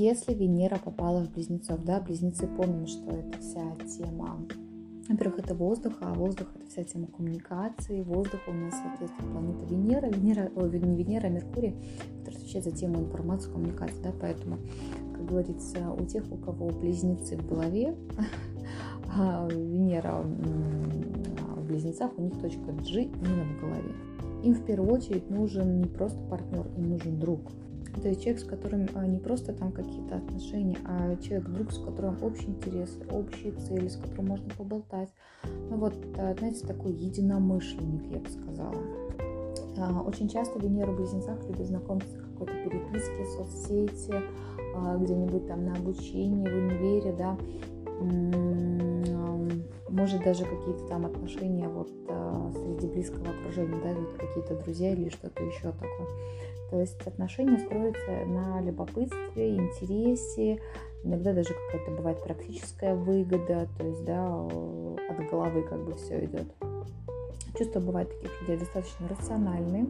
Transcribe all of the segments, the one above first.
Если Венера попала в Близнецов, да, Близнецы помним, что это вся тема во-первых, это воздух, а воздух это вся тема коммуникации. Воздух у нас, соответственно, планета Венера, Венера, ой, не Венера, а Меркурий, который отвечает за тему информации, коммуникации, да, поэтому, как говорится, у тех, у кого близнецы в голове, а Венера в близнецах, у них точка G именно в голове. Им в первую очередь нужен не просто партнер, им нужен друг. То человек, с которым а, не просто там какие-то отношения, а человек, друг, с которым общие интересы, общие цели, с которым можно поболтать. Ну вот, а, знаете, такой единомышленник, я бы сказала. А, очень часто Венера в Близнецах любит знакомиться в какой-то переписке, соцсети, где-нибудь там на обучении, в универе, да, может даже какие-то там отношения вот среди близкого окружения, да, какие-то друзья или что-то еще такое. То есть отношения строятся на любопытстве, интересе, иногда даже какая-то бывает практическая выгода, то есть, да, от головы как бы все идет. Чувства бывают таких людей достаточно рациональные.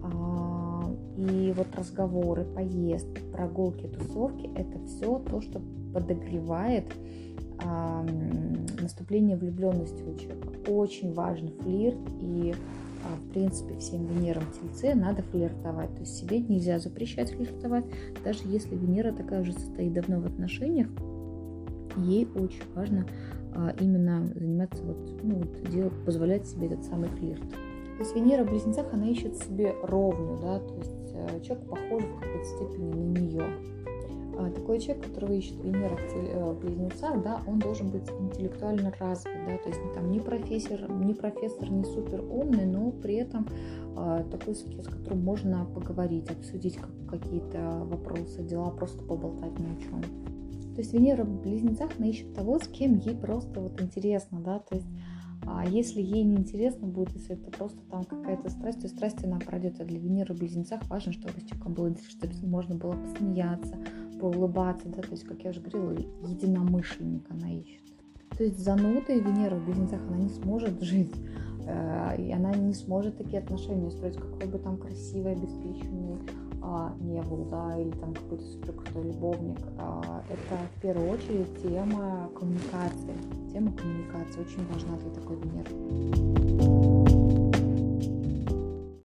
А, и вот разговоры, поездки, прогулки, тусовки – это все то, что подогревает наступление влюбленности у человека. Очень важен флирт и а, в принципе, всем Венерам Тельце надо флиртовать. То есть себе нельзя запрещать флиртовать, даже если Венера такая уже состоит давно в отношениях, ей очень важно а, именно заниматься вот, ну, вот делать, позволять себе этот самый флирт. То есть Венера в Близнецах, она ищет себе ровную, да, то есть э, человек похож в какой-то степени на нее. А, такой человек, которого ищет Венера в, э, близнецах, да, он должен быть интеллектуально развит, да, то есть там не профессор, не профессор, не супер умный, но при этом а, такой, с которым можно поговорить, обсудить как, какие-то вопросы, дела, просто поболтать ни о чем. То есть Венера в близнецах, она ищет того, с кем ей просто вот интересно, да, то есть а если ей не интересно будет, если это просто там какая-то страсть, то страсть она пройдет. А для Венеры в близнецах важно, чтобы с человеком было чтобы можно было посмеяться, поулыбаться, да, то есть, как я уже говорила, единомышленник она ищет. То есть занудой Венера в близнецах она не сможет жить, э, и она не сможет такие отношения строить, какой бы там красивый, обеспеченный а, не был, да, или там какой-то супер крутой любовник. А, это в первую очередь тема коммуникации. Тема коммуникации очень важна для такой Венеры.